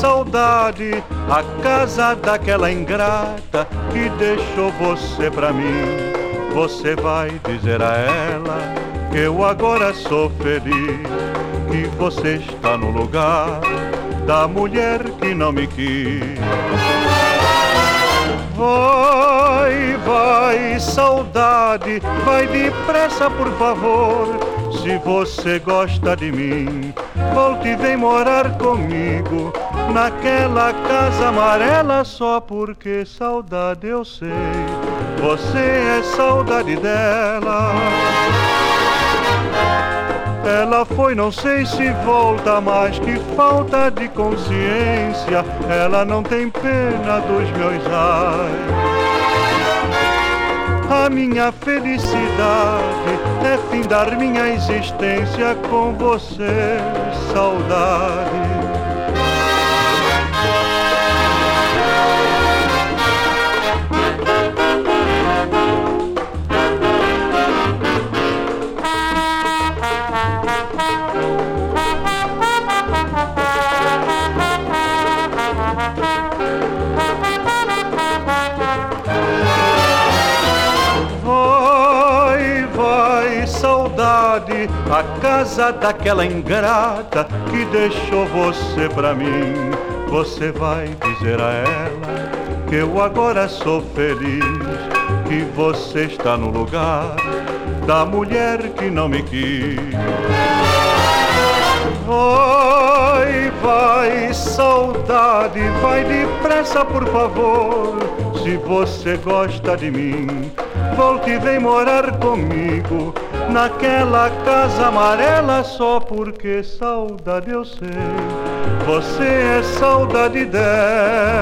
saudade, a casa daquela ingrata que deixou você pra mim. Você vai dizer a ela que eu agora sou feliz, que você está no lugar da mulher que não me quis. Vai, vai, saudade, vai depressa, por favor. Se você gosta de mim, volte e vem morar comigo naquela casa amarela só porque saudade eu sei. Você é saudade dela. Ela foi, não sei se volta mais, que falta de consciência. Ela não tem pena dos meus ai. A minha felicidade é findar minha existência com você, saudade. A casa daquela ingrata que deixou você pra mim. Você vai dizer a ela que eu agora sou feliz, que você está no lugar da mulher que não me quis. Vai, vai, saudade, vai depressa, por favor. Se você gosta de mim, volte e vem morar comigo naquela casa amarela só porque saudade eu sei. Você é saudade dela.